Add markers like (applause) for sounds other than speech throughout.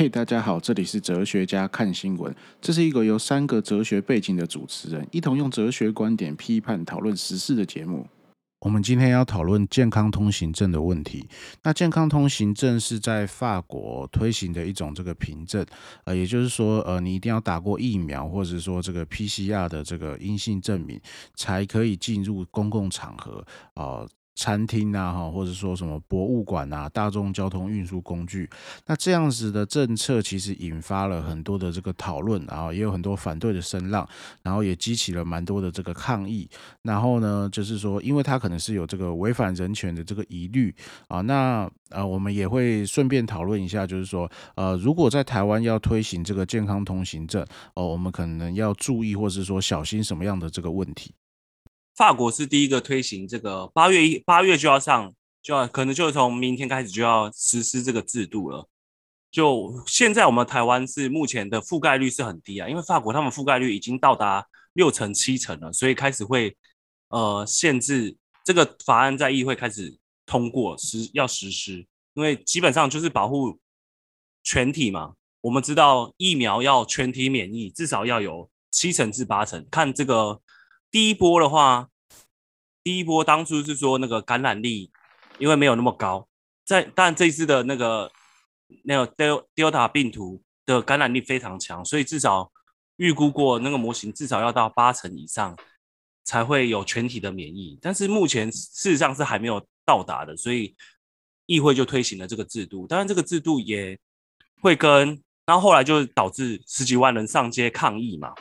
嘿，大家好，这里是哲学家看新闻。这是一个由三个哲学背景的主持人一同用哲学观点批判讨论时事的节目。我们今天要讨论健康通行证的问题。那健康通行证是在法国推行的一种这个凭证，呃，也就是说，呃，你一定要打过疫苗，或者说这个 PCR 的这个阴性证明，才可以进入公共场合啊。餐厅啊，哈，或者说什么博物馆啊，大众交通运输工具，那这样子的政策其实引发了很多的这个讨论，然后也有很多反对的声浪，然后也激起了蛮多的这个抗议。然后呢，就是说，因为它可能是有这个违反人权的这个疑虑啊，那呃，我们也会顺便讨论一下，就是说，呃，如果在台湾要推行这个健康通行证，哦，我们可能要注意，或是说小心什么样的这个问题。法国是第一个推行这个，八月一八月就要上，就要可能就从明天开始就要实施这个制度了。就现在我们台湾是目前的覆盖率是很低啊，因为法国他们覆盖率已经到达六成七成了，所以开始会呃限制这个法案在议会开始通过实要实施，因为基本上就是保护全体嘛。我们知道疫苗要全体免疫，至少要有七成至八成，看这个。第一波的话，第一波当初是说那个感染力，因为没有那么高，在但这次的那个那个 Del Delta 病毒的感染力非常强，所以至少预估过那个模型至少要到八成以上才会有全体的免疫，但是目前事实上是还没有到达的，所以议会就推行了这个制度，当然这个制度也会跟，然后后来就导致十几万人上街抗议嘛，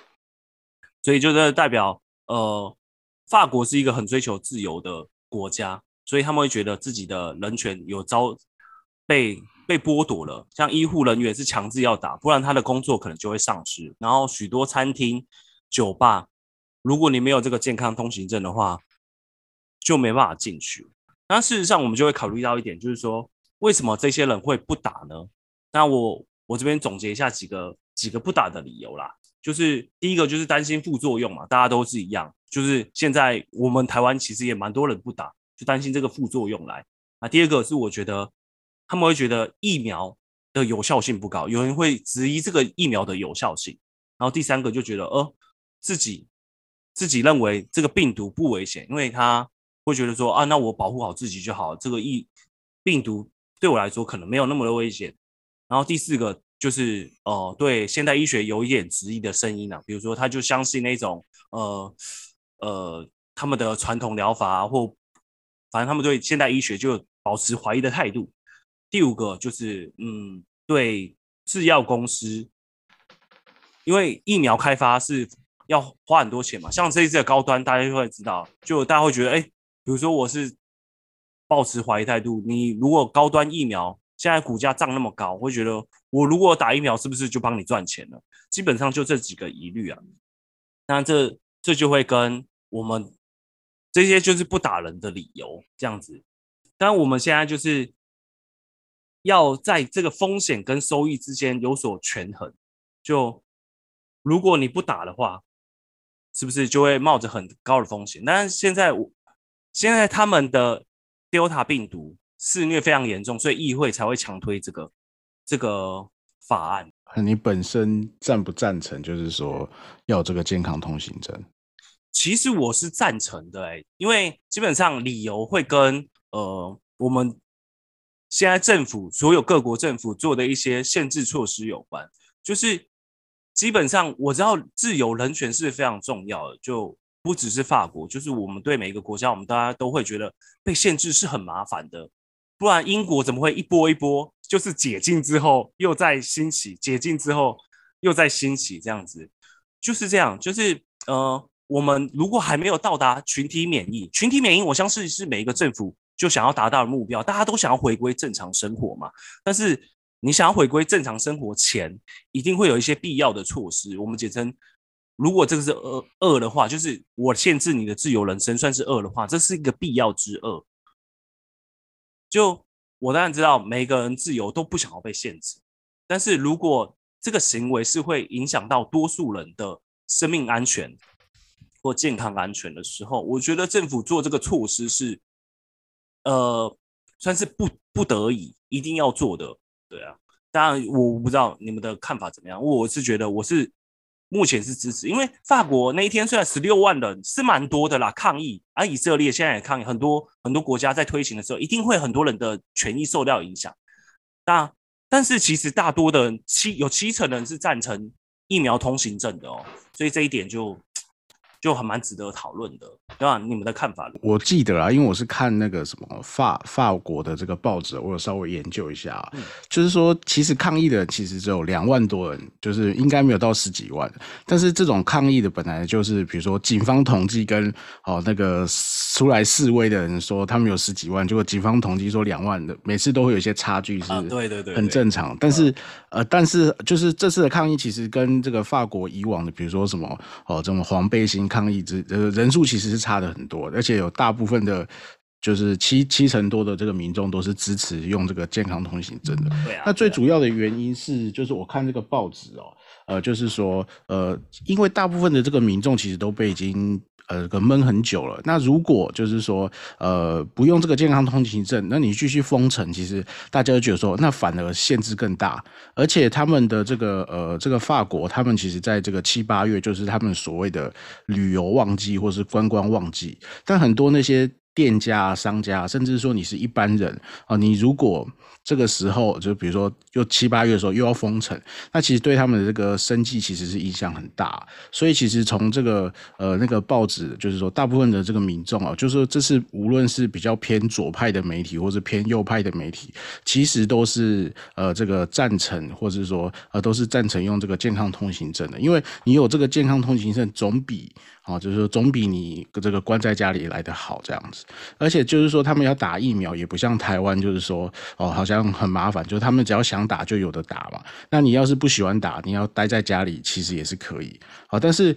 所以就是代表。呃，法国是一个很追求自由的国家，所以他们会觉得自己的人权有遭被被剥夺了。像医护人员是强制要打，不然他的工作可能就会丧失。然后许多餐厅、酒吧，如果你没有这个健康通行证的话，就没办法进去。那事实上，我们就会考虑到一点，就是说，为什么这些人会不打呢？那我我这边总结一下几个几个不打的理由啦。就是第一个就是担心副作用嘛，大家都是一样。就是现在我们台湾其实也蛮多人不打，就担心这个副作用来。啊，第二个是我觉得他们会觉得疫苗的有效性不高，有人会质疑这个疫苗的有效性。然后第三个就觉得，呃，自己自己认为这个病毒不危险，因为他会觉得说啊，那我保护好自己就好，这个疫病毒对我来说可能没有那么的危险。然后第四个。就是呃，对现代医学有一点质疑的声音呢，比如说他就相信那种呃呃他们的传统疗法，或反正他们对现代医学就保持怀疑的态度。第五个就是嗯，对制药公司，因为疫苗开发是要花很多钱嘛，像这一次的高端，大家就会知道，就大家会觉得，哎，比如说我是保持怀疑态度，你如果高端疫苗。现在股价涨那么高，会觉得我如果打疫苗，是不是就帮你赚钱了？基本上就这几个疑虑啊。那这这就会跟我们这些就是不打人的理由这样子。但我们现在就是要在这个风险跟收益之间有所权衡。就如果你不打的话，是不是就会冒着很高的风险？但是现在我现在他们的 Delta 病毒。肆虐非常严重，所以议会才会强推这个这个法案。你本身赞不赞成？就是说要这个健康通行证？其实我是赞成的，哎，因为基本上理由会跟呃我们现在政府所有各国政府做的一些限制措施有关。就是基本上我知道自由人权是非常重要的，就不只是法国，就是我们对每一个国家，我们大家都会觉得被限制是很麻烦的。不然英国怎么会一波一波，就是解禁之后又在兴起，解禁之后又在兴起，这样子就是这样，就是呃，我们如果还没有到达群体免疫，群体免疫，我相信是每一个政府就想要达到的目标，大家都想要回归正常生活嘛。但是你想要回归正常生活前，一定会有一些必要的措施，我们简称，如果这个是恶恶的话，就是我限制你的自由人生，算是恶的话，这是一个必要之恶。就我当然知道，每个人自由都不想要被限制，但是如果这个行为是会影响到多数人的生命安全或健康安全的时候，我觉得政府做这个措施是，呃，算是不不得已一定要做的，对啊。当然我不知道你们的看法怎么样，我是觉得我是目前是支持，因为法国那一天虽然十六万人是蛮多的啦，抗议，而以色列现在也抗议，很多很多国家在推行的时候，一定会很多人的权益受到影响。那但是其实大多的七有七成人是赞成疫苗通行证的哦，所以这一点就。就很蛮值得讨论的，对吧？你们的看法？我记得啊，因为我是看那个什么法法国的这个报纸，我有稍微研究一下，就是说，其实抗议的其实只有两万多人，就是应该没有到十几万。但是这种抗议的本来就是，比如说警方统计跟哦那个出来示威的人说他们有十几万，结果警方统计说两万的，每次都会有一些差距，是，对对对，很正常。但是呃，但是就是这次的抗议其实跟这个法国以往的，比如说什么哦这种黄背心。抗议之呃人数其实是差的很多，而且有大部分的，就是七七成多的这个民众都是支持用这个健康通行证的。对啊。那最主要的原因是，就是我看这个报纸哦，呃，就是说呃，因为大部分的这个民众其实都被已经。呃，个闷很久了。那如果就是说，呃，不用这个健康通行证，那你继续封城，其实大家都觉得说，那反而限制更大。而且他们的这个呃，这个法国，他们其实在这个七八月，就是他们所谓的旅游旺季或是观光旺季，但很多那些。店家、商家，甚至说你是一般人啊，你如果这个时候就比如说又七八月的时候又要封城，那其实对他们的这个生计其实是影响很大。所以其实从这个呃那个报纸，就是说大部分的这个民众啊，就是说这是无论是比较偏左派的媒体，或是偏右派的媒体，其实都是呃这个赞成，或者说呃都是赞成用这个健康通行证的，因为你有这个健康通行证，总比啊就是说总比你这个关在家里来的好这样子。而且就是说，他们要打疫苗也不像台湾，就是说哦，好像很麻烦。就是他们只要想打就有的打嘛。那你要是不喜欢打，你要待在家里，其实也是可以。好，但是。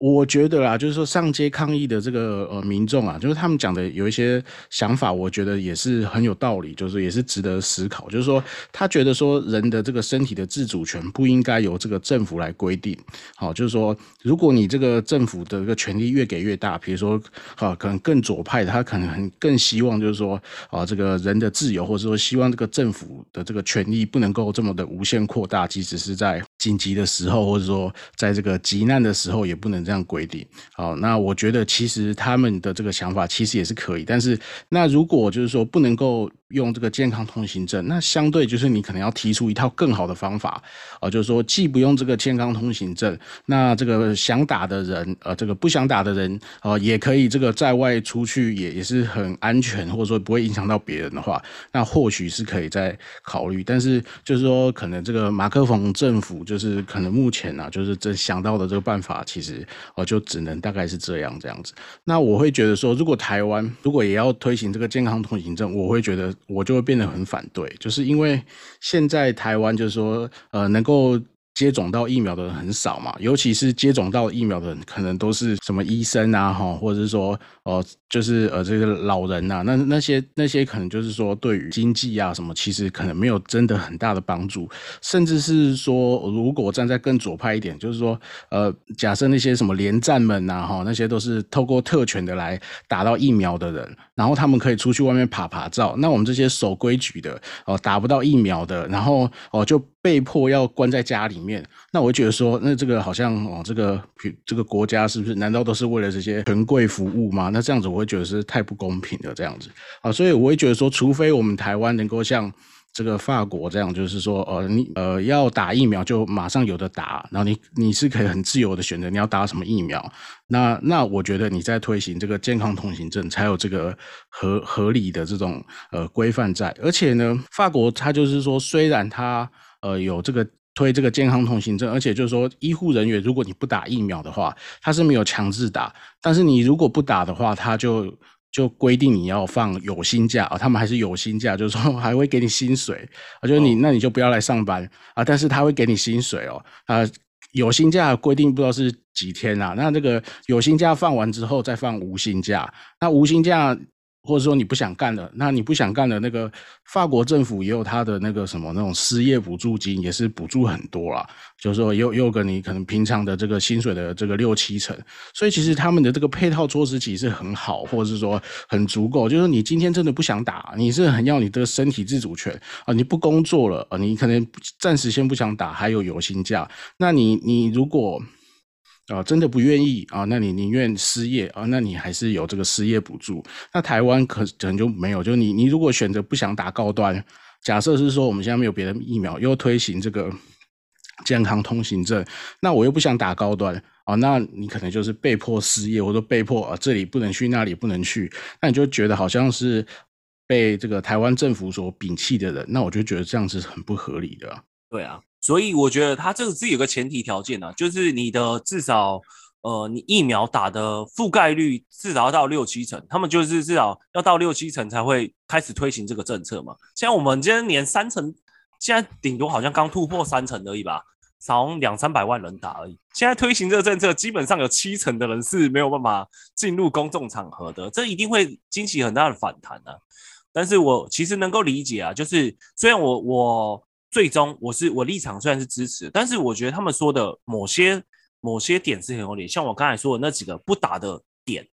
我觉得啦，就是说上街抗议的这个呃民众啊，就是他们讲的有一些想法，我觉得也是很有道理，就是也是值得思考。就是说，他觉得说人的这个身体的自主权不应该由这个政府来规定。好，就是说，如果你这个政府的这个权力越给越大，比如说啊，可能更左派，他可能更希望就是说啊，这个人的自由，或者说希望这个政府的这个权力不能够这么的无限扩大，即使是在紧急的时候，或者说在这个急难的时候，也不能。这样规定，好，那我觉得其实他们的这个想法其实也是可以，但是那如果就是说不能够。用这个健康通行证，那相对就是你可能要提出一套更好的方法啊，就是说既不用这个健康通行证，那这个想打的人，呃，这个不想打的人，呃，也可以这个在外出去也也是很安全，或者说不会影响到别人的话，那或许是可以再考虑。但是就是说，可能这个马克冯政府就是可能目前呢，就是这想到的这个办法，其实哦就只能大概是这样这样子。那我会觉得说，如果台湾如果也要推行这个健康通行证，我会觉得。我就会变得很反对，就是因为现在台湾就是说，呃，能够接种到疫苗的人很少嘛，尤其是接种到疫苗的人，可能都是什么医生啊，哈，或者是说。哦，就是呃，这个老人呐，那那些那些可能就是说，对于经济啊什么，其实可能没有真的很大的帮助，甚至是说，如果站在更左派一点，就是说，呃，假设那些什么连战们呐，哈，那些都是透过特权的来打到疫苗的人，然后他们可以出去外面爬爬照，那我们这些守规矩的哦，打不到疫苗的，然后哦就被迫要关在家里面，那我觉得说，那这个好像哦，这个这个国家是不是难道都是为了这些权贵服务吗？那这样子我会觉得是太不公平的，这样子。啊，所以我会觉得说，除非我们台湾能够像这个法国这样，就是说，呃，你呃要打疫苗就马上有的打，然后你你是可以很自由的选择你要打什么疫苗，那那我觉得你在推行这个健康通行证才有这个合合理的这种呃规范在，而且呢，法国它就是说，虽然它呃有这个。推这个健康通行证，而且就是说，医护人员如果你不打疫苗的话，他是没有强制打；但是你如果不打的话，他就就规定你要放有薪假啊，他们还是有薪假，就是说还会给你薪水啊，就是你那你就不要来上班啊，但是他会给你薪水哦啊，有薪假规定不知道是几天啊，那这个有薪假放完之后再放无薪假，那无薪假。或者说你不想干了，那你不想干了，那个法国政府也有他的那个什么那种失业补助金，也是补助很多啦，就是说又又跟你可能平常的这个薪水的这个六七成，所以其实他们的这个配套措施其实很好，或者是说很足够。就是你今天真的不想打，你是很要你的身体自主权啊，你不工作了啊，你可能暂时先不想打，还有有薪假，那你你如果。啊，真的不愿意啊？那你宁愿失业啊？那你还是有这个失业补助。那台湾可可能就没有，就你你如果选择不想打高端，假设是说我们现在没有别的疫苗，又推行这个健康通行证，那我又不想打高端啊，那你可能就是被迫失业，或者被迫啊这里不能去，那里不能去，那你就觉得好像是被这个台湾政府所摒弃的人，那我就觉得这样子是很不合理的。对啊。所以我觉得他这个是有个前提条件呢，就是你的至少，呃，你疫苗打的覆盖率至少要到六七成，他们就是至少要到六七成才会开始推行这个政策嘛。像我们今天连三成，现在顶多好像刚突破三成而已吧，少两三百万人打而已。现在推行这个政策，基本上有七成的人是没有办法进入公众场合的，这一定会激起很大的反弹的。但是我其实能够理解啊，就是虽然我我。最终，我是我立场虽然是支持，但是我觉得他们说的某些某些点是很有理。像我刚才说的那几个不打的点，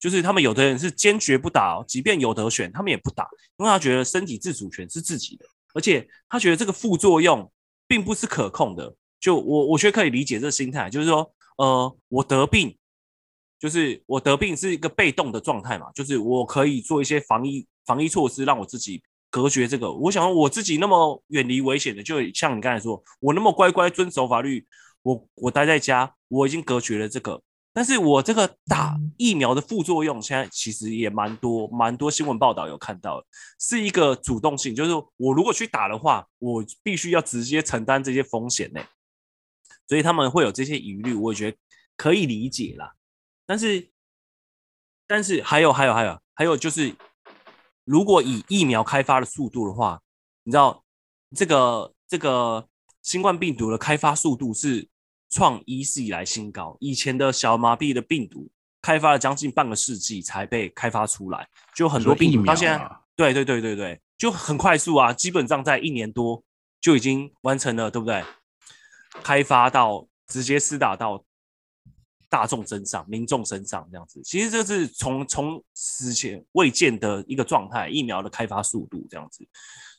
就是他们有的人是坚决不打，哦即便有得选，他们也不打，因为他觉得身体自主权是自己的，而且他觉得这个副作用并不是可控的。就我我觉得可以理解这心态，就是说，呃，我得病，就是我得病是一个被动的状态嘛，就是我可以做一些防疫防疫措施，让我自己。隔绝这个，我想我自己那么远离危险的，就像你刚才说，我那么乖乖遵守法律，我我待在家，我已经隔绝了这个。但是我这个打疫苗的副作用，现在其实也蛮多，蛮多新闻报道有看到，是一个主动性，就是我如果去打的话，我必须要直接承担这些风险呢。所以他们会有这些疑虑，我觉得可以理解啦。但是，但是还有还有还有还有就是。如果以疫苗开发的速度的话，你知道这个这个新冠病毒的开发速度是创一世以来新高。以前的小麻痹的病毒开发了将近半个世纪才被开发出来，就很多病毒到现在，对对对对对，就很快速啊，基本上在一年多就已经完成了，对不对？开发到直接施打到。大众身上、民众身上这样子，其实这是从从此前未见的一个状态，疫苗的开发速度这样子，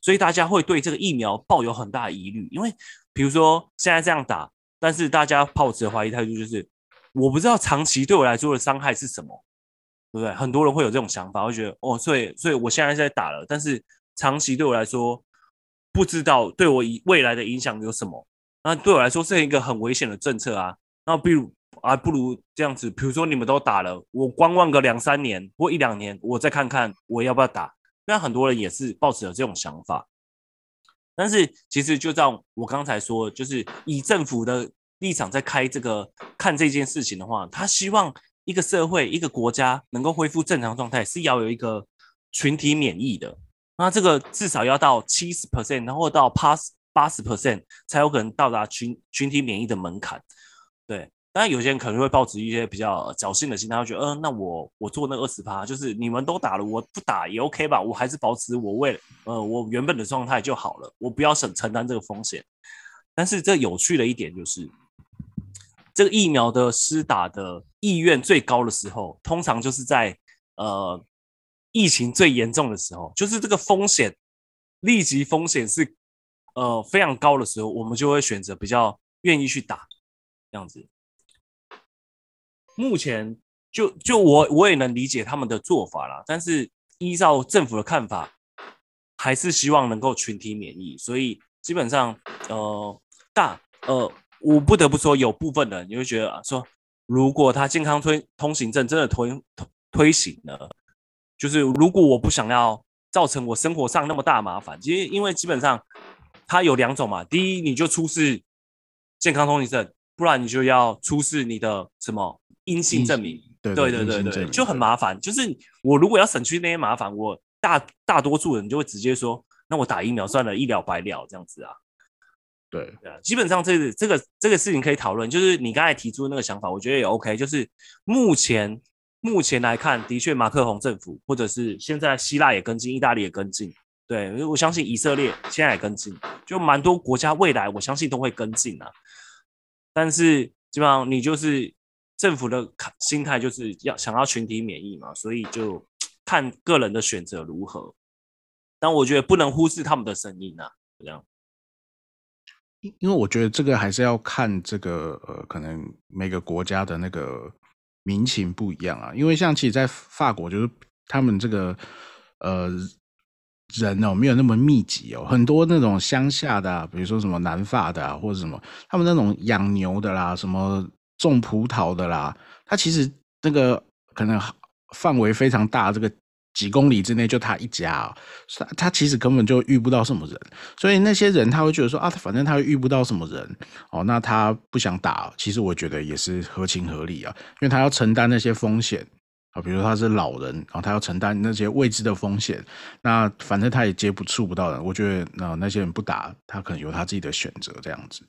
所以大家会对这个疫苗抱有很大疑虑。因为比如说现在这样打，但是大家抱持的怀疑态度就是，我不知道长期对我来说的伤害是什么，对不对？很多人会有这种想法，会觉得哦，所以所以我现在在打了，但是长期对我来说，不知道对我以未来的影响有什么，那对我来说是一个很危险的政策啊。那比如。还不如这样子，比如说你们都打了，我观望个两三年或一两年，我再看看我要不要打。那很多人也是抱持了这种想法，但是其实就像我刚才说，就是以政府的立场在开这个看这件事情的话，他希望一个社会、一个国家能够恢复正常状态，是要有一个群体免疫的。那这个至少要到七十 percent，然后到八十八十 percent 才有可能到达群群体免疫的门槛。对。当然，有些人可能会抱持一些比较侥幸的心态，会觉得，嗯，那我我做那二十趴，就是你们都打了，我不打也 OK 吧？我还是保持我为呃我原本的状态就好了，我不要承承担这个风险。但是这有趣的一点就是，这个疫苗的施打的意愿最高的时候，通常就是在呃疫情最严重的时候，就是这个风险立即风险是呃非常高的时候，我们就会选择比较愿意去打这样子。目前就就我我也能理解他们的做法啦，但是依照政府的看法，还是希望能够群体免疫，所以基本上呃大呃我不得不说有部分人你会觉得说，如果他健康推通行证真的推推推行了，就是如果我不想要造成我生活上那么大麻烦，其实因为基本上它有两种嘛，第一你就出示健康通行证，不然你就要出示你的什么。阴性证明，对对对对对，就很麻烦。就是我如果要省去那些麻烦，我大大多数人就会直接说，那我打疫苗算了，一了百了这样子啊。对对啊，基本上这个这个这个事情可以讨论。就是你刚才提出的那个想法，我觉得也 OK。就是目前目前来看，的确马克宏政府或者是现在希腊也跟进，意大利也跟进，对，我相信以色列现在也跟进，就蛮多国家未来我相信都会跟进啊。但是基本上你就是政府的心态就是要想要群体免疫嘛，所以就 (tsk) 看个人的选择如何。但我觉得不能忽视他们的声音啊，这样。因为我觉得这个还是要看这个呃，可能每个国家的那个民情不一样啊。因为像其实，在法国，就是他们这个呃人哦，没有那么密集哦，很多那种乡下的，啊比如说什么南法的啊，或者什么，他们那种养牛的啦，什么种葡萄的啦，他其实那个可能范围非常大，这个。几公里之内就他一家，他他其实根本就遇不到什么人，所以那些人他会觉得说啊，反正他遇不到什么人哦，那他不想打，其实我觉得也是合情合理啊，因为他要承担那些风险啊，比如他是老人，然后他要承担那些未知的风险，那反正他也接触不到人，我觉得那那些人不打，他可能有他自己的选择这样子，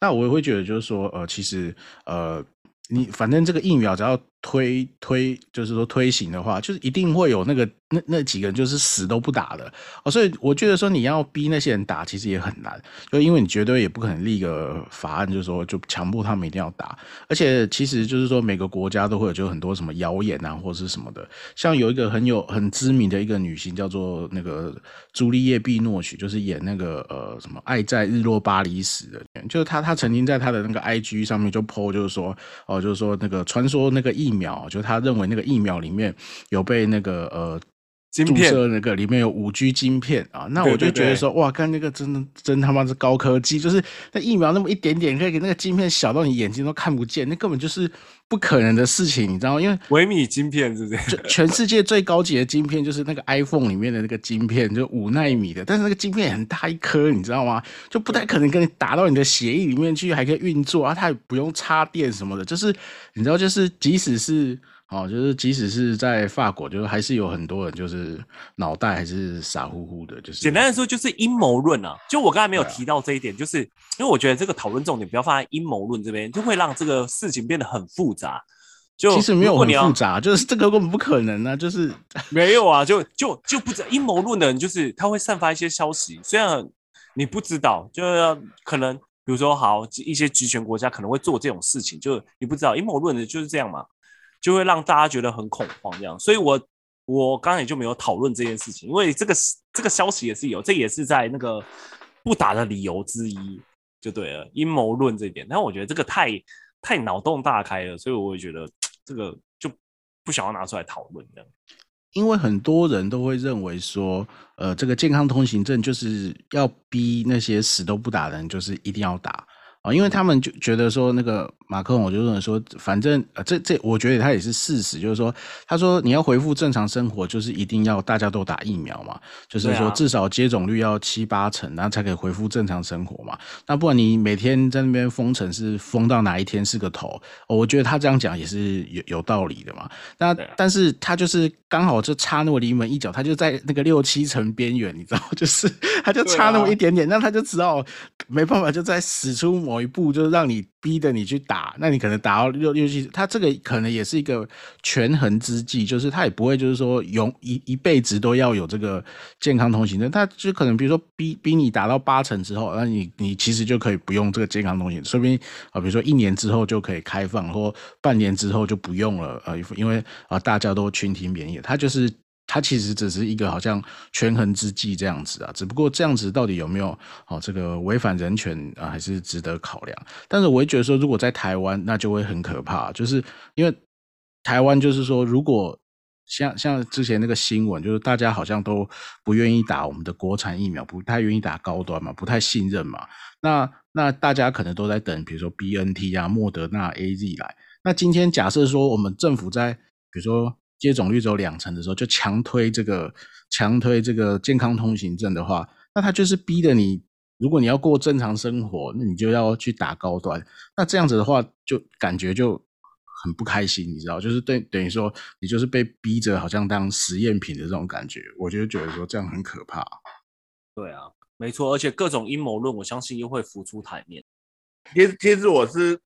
那我也会觉得就是说，呃，其实呃，你反正这个疫苗只要。推推就是说推行的话，就是一定会有那个那那几个人就是死都不打的。哦，所以我觉得说你要逼那些人打，其实也很难，就因为你绝对也不可能立个法案，就是说就强迫他们一定要打，而且其实就是说每个国家都会有就很多什么谣言啊或者是什么的，像有一个很有很知名的一个女星叫做那个朱丽叶·碧诺许，就是演那个呃什么《爱在日落巴黎时》的，就是她她曾经在她的那个 IG 上面就 po 就是说哦就是说那个传说那个疫疫苗，就他认为那个疫苗里面有被那个呃注射那个里面有五 G 晶片啊，那我就觉得说哇，看那个真的真他妈是高科技，就是那疫苗那么一点点可以给那个晶片小到你眼睛都看不见，那根本就是不可能的事情，你知道吗？因为微米晶片是不是？全世界最高级的晶片就是那个 iPhone 里面的那个晶片，就五纳米的，但是那个晶片很大一颗，你知道吗？就不太可能跟你打到你的血液里面去，还可以运作啊，它也不用插电什么的，就是你知道，就是即使是。哦，就是即使是在法国，就是还是有很多人就是脑袋还是傻乎乎的，就是简单的说就是阴谋论啊。就我刚才没有提到这一点，就是因为我觉得这个讨论重点不要放在阴谋论这边，就会让这个事情变得很复杂。就其实没有很复杂，就是这个根本不可能啊，就是 (laughs) 没有啊，就就就不知道阴谋论的人就是他会散发一些消息，虽然你不知道，就是可能比如说好一些集权国家可能会做这种事情，就你不知道阴谋论的就是这样嘛。就会让大家觉得很恐慌，这样，所以我我刚才就没有讨论这件事情，因为这个这个消息也是有，这也是在那个不打的理由之一，就对了，阴谋论这点。但我觉得这个太太脑洞大开了，所以我也觉得这个就不想要拿出来讨论这样。因为很多人都会认为说，呃，这个健康通行证就是要逼那些死都不打的人，就是一定要打。啊，因为他们就觉得说，那个马克龙，我就认为说，反正呃，这这，我觉得他也是事实，就是说，他说你要恢复正常生活，就是一定要大家都打疫苗嘛，就是说至少接种率要七八成，然后才可以恢复正常生活嘛。那不管你每天在那边封城是封到哪一天是个头，我觉得他这样讲也是有有道理的嘛。那但是他就是刚好就差那么临门一脚，他就在那个六七成边缘，你知道，(laughs) 就是他就差那么一点点，那他就只好没办法，就在使出某一步，就是让你逼着你去打，那你可能打到六六七，他这个可能也是一个权衡之计，就是他也不会就是说永一一辈子都要有这个健康通行证，他就可能比如说逼逼你打到八成之后，那你你其实就可以不用这个健康通行，说不定啊，比如说一年之后就可以开放，或半年之后就不用了，呃，因为啊大家都群体免疫，他就是。它其实只是一个好像权衡之计这样子啊，只不过这样子到底有没有哦这个违反人权啊，还是值得考量。但是我会觉得说，如果在台湾，那就会很可怕，就是因为台湾就是说，如果像像之前那个新闻，就是大家好像都不愿意打我们的国产疫苗，不太愿意打高端嘛，不太信任嘛。那那大家可能都在等，比如说 B N T 啊、莫德纳、A Z 来。那今天假设说我们政府在比如说。接种率只有两成的时候，就强推这个强推这个健康通行证的话，那他就是逼着你，如果你要过正常生活，那你就要去打高端。那这样子的话，就感觉就很不开心，你知道，就是对等于说你就是被逼着好像当实验品的这种感觉，我就觉得说这样很可怕。对啊，没错，而且各种阴谋论，我相信又会浮出台面。其实，其实我是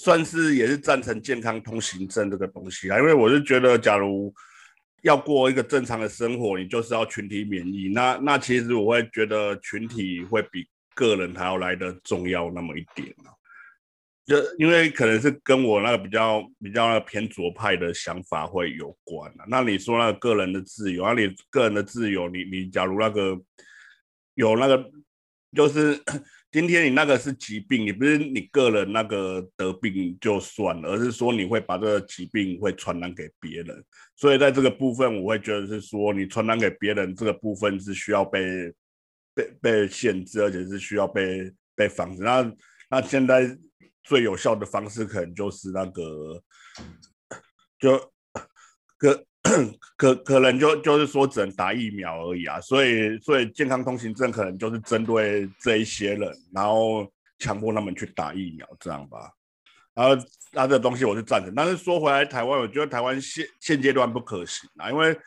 算是也是赞成健康通行证这个东西啊，因为我是觉得，假如要过一个正常的生活，你就是要群体免疫。那那其实我会觉得群体会比个人还要来的重要那么一点啊。就因为可能是跟我那个比较比较偏左派的想法会有关啊。那你说那个个人的自由，那你个人的自由，你你假如那个有那个就是。今天你那个是疾病，你不是你个人那个得病就算了，而是说你会把这个疾病会传染给别人，所以在这个部分，我会觉得是说你传染给别人这个部分是需要被被被限制，而且是需要被被防止。那那现在最有效的方式可能就是那个就个。(coughs) 可可能就就是说只能打疫苗而已啊，所以所以健康通行证可能就是针对这一些人，然后强迫他们去打疫苗这样吧。然后那这东西我是赞成，但是说回来台湾，我觉得台湾现现阶段不可行啊，因为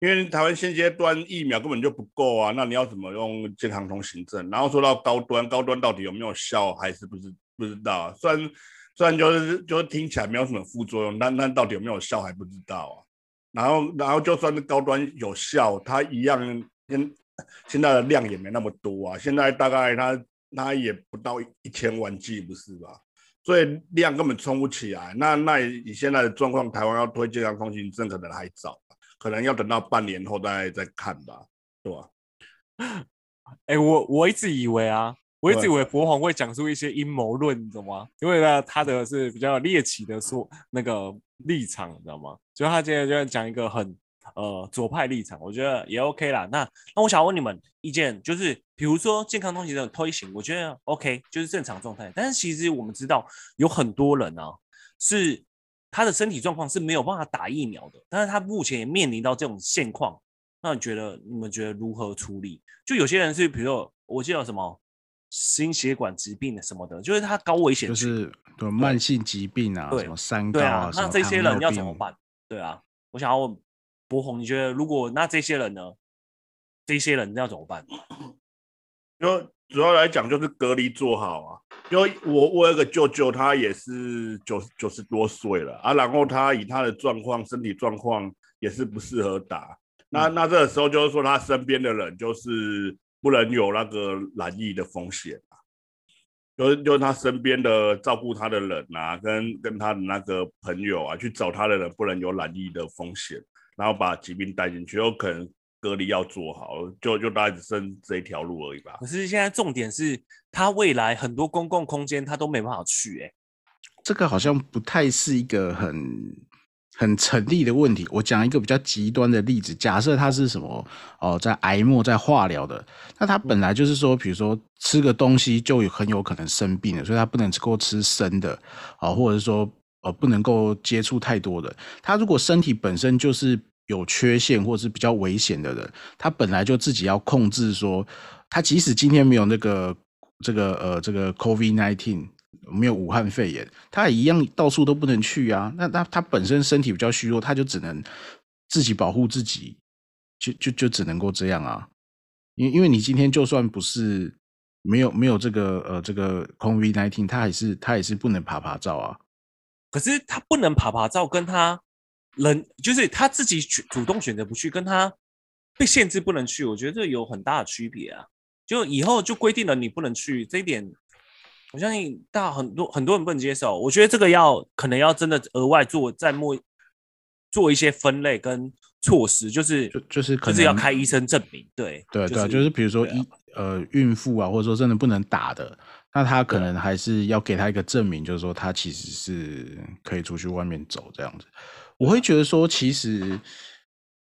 因为台湾现阶段疫苗根本就不够啊，那你要怎么用健康通行证？然后说到高端，高端到底有没有效，还是不是不知道？啊虽然虽然就是就是听起来没有什么副作用，但但到底有没有效还不知道啊。然后，然后就算是高端有效，它一样跟现在的量也没那么多啊。现在大概它它也不到一千万剂，不是吧？所以量根本冲不起来。那那以现在的状况，台湾要推健康通行证可能还早，可能要等到半年后再再看吧，对吧？(laughs) 哎，我我一直以为啊。我一直以为博皇会讲出一些阴谋论，你知道吗？因为呢，他的是比较猎奇的说那个立场，你知道吗？所以他今天就要讲一个很呃左派立场，我觉得也 OK 啦。那那我想问你们意见，就是比如说健康通行的推行，我觉得 OK，就是正常状态。但是其实我们知道有很多人啊，是他的身体状况是没有办法打疫苗的，但是他目前也面临到这种现况。那你觉得你们觉得如何处理？就有些人是，比如说我记得什么？心血管疾病的什么的，就是他高危险，就是对慢性疾病啊，什么三高啊，那这些人要怎么办？对啊，我想要问博宏，你觉得如果那这些人呢？这些人要怎么办？(coughs) 就主要来讲，就是隔离做好啊。因为我我有个舅舅，他也是九九十多岁了啊，然后他以他的状况，身体状况也是不适合打。那那这个时候就是说，他身边的人就是。不能有那个染疫的风险啊，就是就是他身边的照顾他的人啊，跟跟他的那个朋友啊，去找他的人不能有染疫的风险，然后把疾病带进去，有可能隔离要做好，就就大概只剩这一条路而已吧。可是现在重点是他未来很多公共空间他都没办法去，哎，这个好像不太是一个很。很成立的问题，我讲一个比较极端的例子。假设他是什么哦，在癌末在化疗的，那他本来就是说，比如说吃个东西就很有可能生病的，所以他不能够吃生的啊，或者是说呃不能够接触太多的。他如果身体本身就是有缺陷或者是比较危险的人，他本来就自己要控制说，他即使今天没有那个这个呃这个 COVID nineteen。没有武汉肺炎，他也一样到处都不能去啊。那他他本身身体比较虚弱，他就只能自己保护自己，就就就只能够这样啊。因因为你今天就算不是没有没有这个呃这个 COVID nineteen，他还是他也是不能爬爬照啊。可是他不能爬爬照，跟他人就是他自己主动选择不去，跟他被限制不能去，我觉得这有很大的区别啊。就以后就规定了你不能去这一点。我相信大很多很多人不能接受，我觉得这个要可能要真的额外做在末做一些分类跟措施，就是就就是就是要开医生证明，对对对，就是比如说医呃孕妇啊，或者说真的不能打的，那他可能还是要给他一个证明，就是说他其实是可以出去外面走这样子。我会觉得说，其实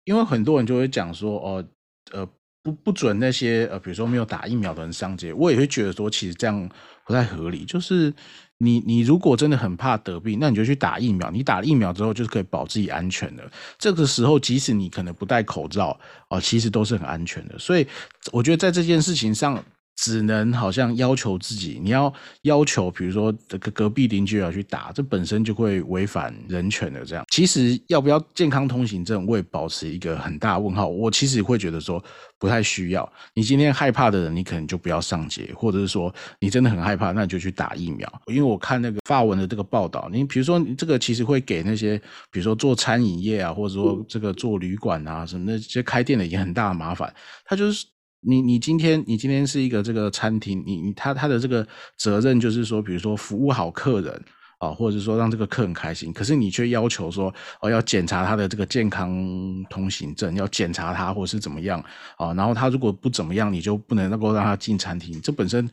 因为很多人就会讲说，哦呃。不不准那些呃，比如说没有打疫苗的人上街，我也会觉得说，其实这样不太合理。就是你你如果真的很怕得病，那你就去打疫苗。你打了疫苗之后，就是可以保自己安全的。这个时候，即使你可能不戴口罩，啊，其实都是很安全的。所以，我觉得在这件事情上，只能好像要求自己，你要要求，比如说这个隔壁邻居要去打，这本身就会违反人权的。这样，其实要不要健康通行证，我也保持一个很大问号。我其实会觉得说不太需要。你今天害怕的人，你可能就不要上街，或者是说你真的很害怕，那你就去打疫苗。因为我看那个发文的这个报道，你比如说你这个其实会给那些，比如说做餐饮业啊，或者说这个做旅馆啊什么那些开店的也很大的麻烦。他就是。你你今天你今天是一个这个餐厅，你你他他的这个责任就是说，比如说服务好客人啊，或者说让这个客人开心。可是你却要求说，哦要检查他的这个健康通行证，要检查他或者是怎么样啊？然后他如果不怎么样，你就不能够让他进餐厅。这本身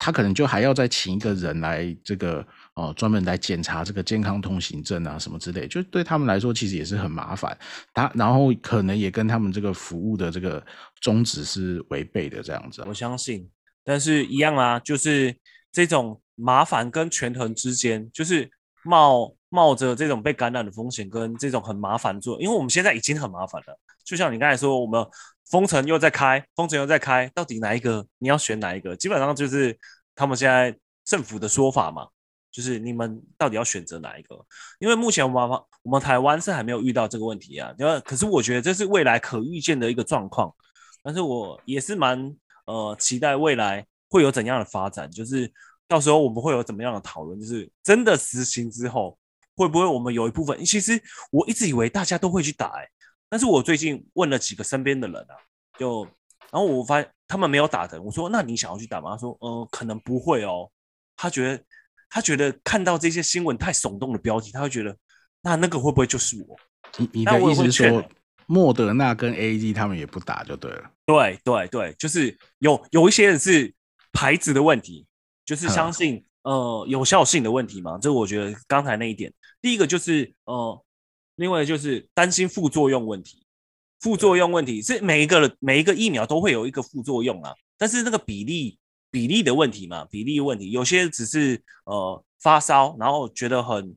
他可能就还要再请一个人来这个。哦，专门来检查这个健康通行证啊，什么之类，就对他们来说其实也是很麻烦。他然后可能也跟他们这个服务的这个宗旨是违背的，这样子。我相信，但是一样啊，就是这种麻烦跟权衡之间，就是冒冒着这种被感染的风险跟这种很麻烦做，因为我们现在已经很麻烦了。就像你刚才说，我们封城又在开，封城又在开，到底哪一个你要选哪一个？基本上就是他们现在政府的说法嘛。就是你们到底要选择哪一个？因为目前我们我们台湾是还没有遇到这个问题啊。因为可是我觉得这是未来可预见的一个状况。但是我也是蛮呃期待未来会有怎样的发展。就是到时候我们会有怎么样的讨论？就是真的实行之后，会不会我们有一部分？其实我一直以为大家都会去打哎，但是我最近问了几个身边的人啊，就然后我发现他们没有打的。我说那你想要去打吗？他说呃可能不会哦，他觉得。他觉得看到这些新闻太耸动的标题，他会觉得那那个会不会就是我？你你的意思是说，莫德纳跟 A Z 他们也不打就对了？对对对，就是有有一些人是牌子的问题，就是相信呃有效性的问题嘛。这我觉得刚才那一点，第一个就是呃，另外就是担心副作用问题。副作用问题是每一个每一个疫苗都会有一个副作用啊，但是那个比例。比例的问题嘛，比例问题，有些只是呃发烧，然后觉得很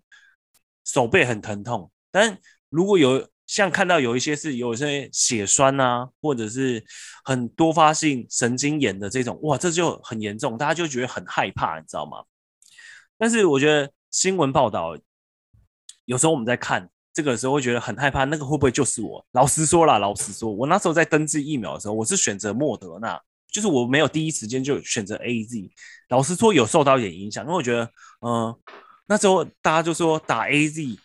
手背很疼痛，但如果有像看到有一些是有些血栓啊，或者是很多发性神经炎的这种，哇，这就很严重，大家就觉得很害怕，你知道吗？但是我觉得新闻报道有时候我们在看这个时候会觉得很害怕，那个会不会就是我？老实说啦，老实说，我那时候在登记疫苗的时候，我是选择莫德纳。就是我没有第一时间就选择 A Z，老实说有受到一点影响，因为我觉得，嗯，那时候大家就说打 A Z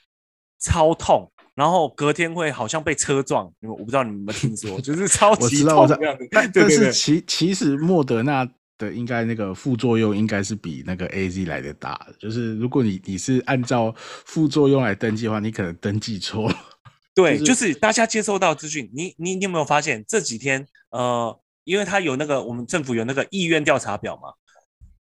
超痛，然后隔天会好像被车撞，因为我不知道你们有没有听说，就是超级痛这样子。但但是其其实莫德纳的应该那个副作用应该是比那个 A Z 来的大，就是如果你你是按照副作用来登记的话，你可能登记错。(laughs) 对，就是大家接收到资讯，你你你有没有发现这几天呃？因为他有那个，我们政府有那个意愿调查表嘛，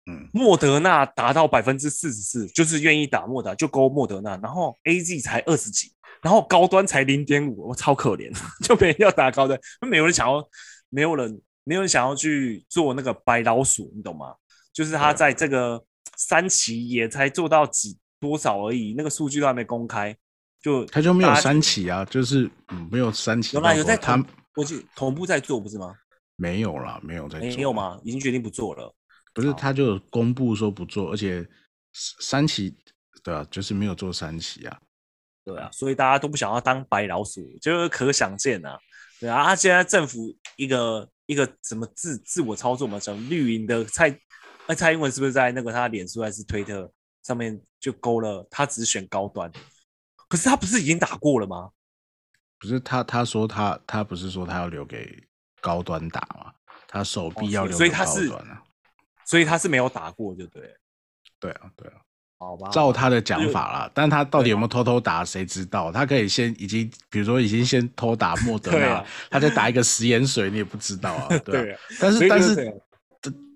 嗯，莫德纳达到百分之四十四，就是愿意打莫德，就勾莫德纳，然后 A Z 才二十几，然后高端才零点五，我超可怜，(laughs) 就没人要打高端，没有人想要，没有人，没有人想要去做那个白老鼠，你懂吗？就是他在这个三期也才做到几多少而已，那个数据都还没公开，就他就没有三期啊，就是嗯，没有三期，有啦，有在他，我记同步在做，不是吗？没有啦，没有在做。没有吗？已经决定不做了。不是，他就公布说不做，而且三期，对啊，就是没有做三期啊。对啊，所以大家都不想要当白老鼠，就是可想见啊。对啊，啊，现在政府一个一个什么自自我操作嘛，叫绿营的蔡，那蔡英文是不是在那个他脸书还是推特上面就勾了，他只选高端，可是他不是已经打过了吗？不是他，他说他他不是说他要留给。高端打吗，他手臂要留高端啊，所以他是没有打过，就对，对啊，对啊，好吧，照他的讲法啦，但他到底有没有偷偷打，谁知道？他可以先已经，比如说已经先偷打莫德纳，(laughs) 他再打一个食盐水，你也不知道啊，对，但是但是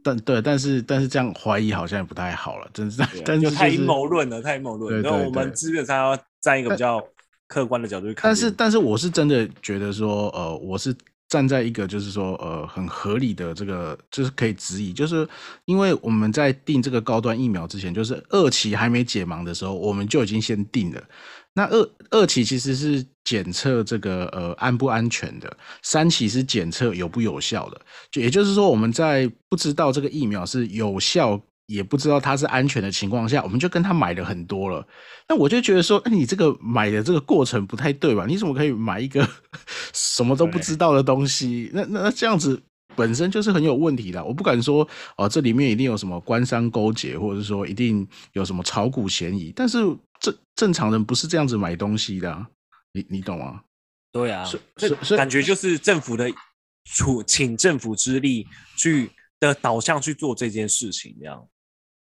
但对，但是但是这样怀疑好像也不太好了，真是，(laughs) 但是太阴谋论了，太阴谋论，然后我们基本上要站一个比较客观的角度去看，但是但是我是真的觉得说，呃，我是。站在一个就是说，呃，很合理的这个，就是可以质疑，就是因为我们在定这个高端疫苗之前，就是二期还没解盲的时候，我们就已经先定了。那二二期其实是检测这个呃安不安全的，三期是检测有不有效的。就也就是说，我们在不知道这个疫苗是有效，也不知道它是安全的情况下，我们就跟他买了很多了。那我就觉得说，哎，你这个买的这个过程不太对吧？你怎么可以买一个 (laughs) 什么都不知道的东西？那那那这样子。本身就是很有问题的，我不敢说哦，这里面一定有什么官商勾结，或者说一定有什么炒股嫌疑。但是正正常人不是这样子买东西的，你你懂吗？对啊，所以感觉就是政府的出请政府之力去的导向去做这件事情，这样。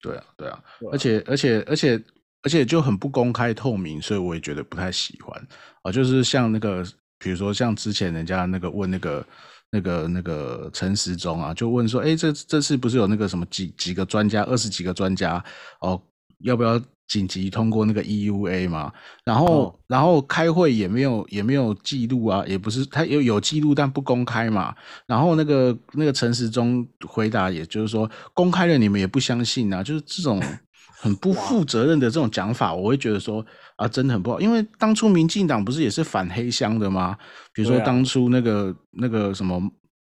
对啊，对啊，而且而且而且而且就很不公开透明，所以我也觉得不太喜欢啊。就是像那个，比如说像之前人家那个问那个。那个那个陈时中啊，就问说：“哎，这这次不是有那个什么几几个专家，二十几个专家哦，要不要紧急通过那个 EUA 嘛？然后然后开会也没有也没有记录啊，也不是他有有记录但不公开嘛。然后那个那个陈时中回答，也就是说公开了你们也不相信啊，就是这种 (laughs) 很不负责任的这种讲法，我会觉得说。”啊，真的很不好，因为当初民进党不是也是反黑箱的吗？比如说当初那个那个什么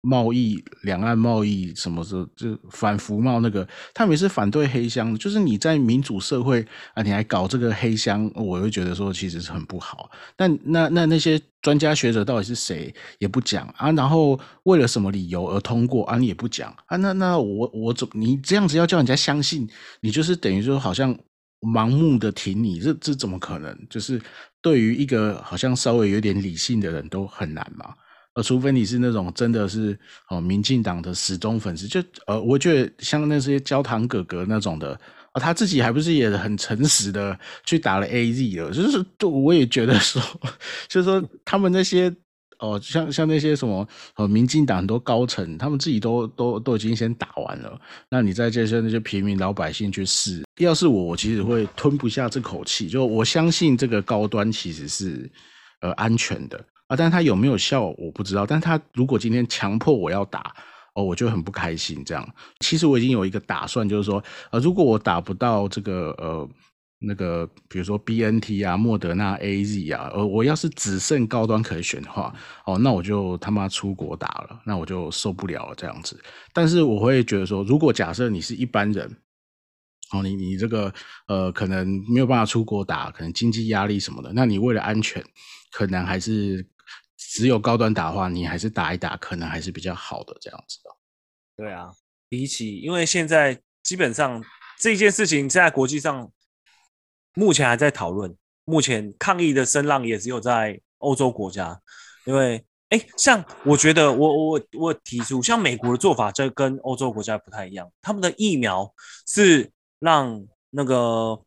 贸易、两岸贸易什么的，就反服贸那个，他们也是反对黑箱。就是你在民主社会啊，你还搞这个黑箱，我会觉得说其实是很不好。但那那那些专家学者到底是谁也不讲啊，然后为了什么理由而通过啊，你也不讲啊。那那我我怎你这样子要叫人家相信，你就是等于说好像。盲目的挺你，这这怎么可能？就是对于一个好像稍微有点理性的人都很难嘛。呃，除非你是那种真的是哦，民进党的死忠粉丝，就呃，我觉得像那些焦糖哥哥那种的啊，他自己还不是也很诚实的去打了 A Z 了，就是就我也觉得说，就是说他们那些。哦，像像那些什么呃，民进党很多高层，他们自己都都都已经先打完了，那你再接受那些平民老百姓去试，要是我，我其实会吞不下这口气。就我相信这个高端其实是呃安全的啊，但是它有没有效我不知道。但他如果今天强迫我要打，哦，我就很不开心。这样，其实我已经有一个打算，就是说呃，如果我打不到这个呃。那个，比如说 B N T 啊、莫德纳 A Z 啊，呃，我要是只剩高端可以选的话，哦，那我就他妈出国打了，那我就受不了了这样子。但是我会觉得说，如果假设你是一般人，哦，你你这个呃，可能没有办法出国打，可能经济压力什么的，那你为了安全，可能还是只有高端打的话，你还是打一打，可能还是比较好的这样子的。对啊，比起因为现在基本上这件事情在国际上。目前还在讨论，目前抗议的声浪也只有在欧洲国家，因为哎，像我觉得我我我提出，像美国的做法就跟欧洲国家不太一样，他们的疫苗是让那个。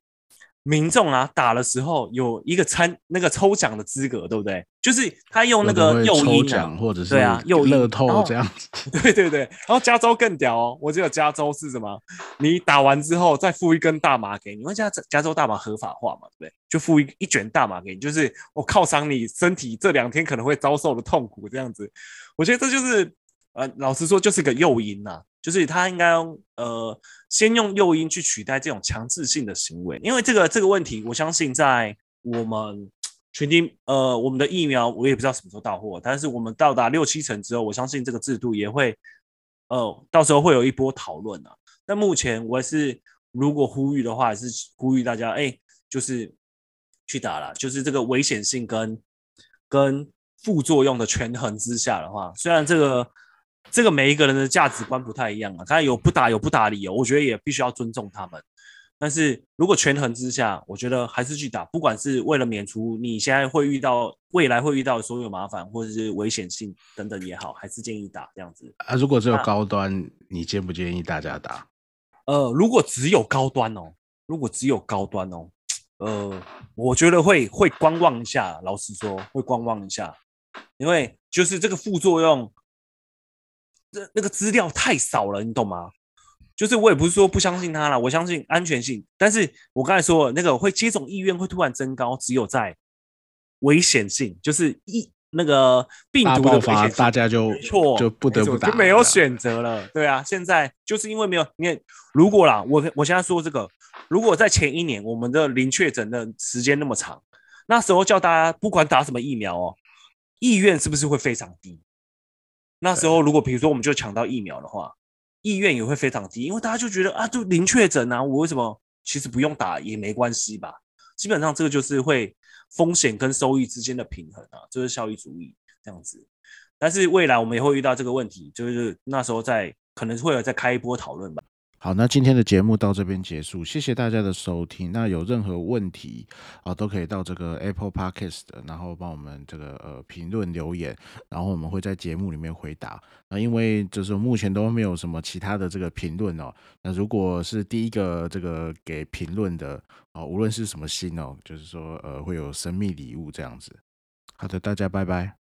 民众啊，打的时候有一个参那个抽奖的资格，对不对？就是他用那个诱因奖，或者是对啊，诱乐透这样子。对 (laughs) 对对，然后加州更屌哦，我记得加州是什么？你打完之后再付一根大麻给你，因为加加州大麻合法化嘛，对不对？就付一一卷大麻给你，就是我犒赏你身体这两天可能会遭受的痛苦这样子。我觉得这就是呃，老实说就是个诱因呐。就是他应该呃，先用诱因去取代这种强制性的行为，因为这个这个问题，我相信在我们群体呃，我们的疫苗我也不知道什么时候到货，但是我们到达六七成之后，我相信这个制度也会呃，到时候会有一波讨论啊。但目前我还是如果呼吁的话，还是呼吁大家哎，就是去打了，就是这个危险性跟跟副作用的权衡之下的话，虽然这个。这个每一个人的价值观不太一样啊，他有不打有不打理由，我觉得也必须要尊重他们。但是如果权衡之下，我觉得还是去打，不管是为了免除你现在会遇到未来会遇到所有麻烦或者是危险性等等也好，还是建议打这样子。啊，如果只有高端，你建不建议大家打？呃，如果只有高端哦，如果只有高端哦，呃，我觉得会会观望一下，老实说会观望一下，因为就是这个副作用。这那个资料太少了，你懂吗？就是我也不是说不相信他了，我相信安全性。但是我刚才说那个会接种意愿会突然增高，只有在危险性，就是一那个病毒的爆发，大家就错就不得不打，就没有选择了。对啊，现在就是因为没有，你看，如果啦，我我现在说这个，如果在前一年我们的零确诊的时间那么长，那时候叫大家不管打什么疫苗哦，意愿是不是会非常低？那时候如果比如说我们就抢到疫苗的话，意愿也会非常低，因为大家就觉得啊，就零确诊啊，我为什么其实不用打也没关系吧？基本上这个就是会风险跟收益之间的平衡啊，就是效益主义这样子。但是未来我们也会遇到这个问题，就是那时候在可能会有再开一波讨论吧。好，那今天的节目到这边结束，谢谢大家的收听。那有任何问题啊，都可以到这个 Apple Podcast，然后帮我们这个呃评论留言，然后我们会在节目里面回答。那因为就是目前都没有什么其他的这个评论哦，那如果是第一个这个给评论的哦，无论是什么星哦，就是说呃会有神秘礼物这样子。好的，大家拜拜。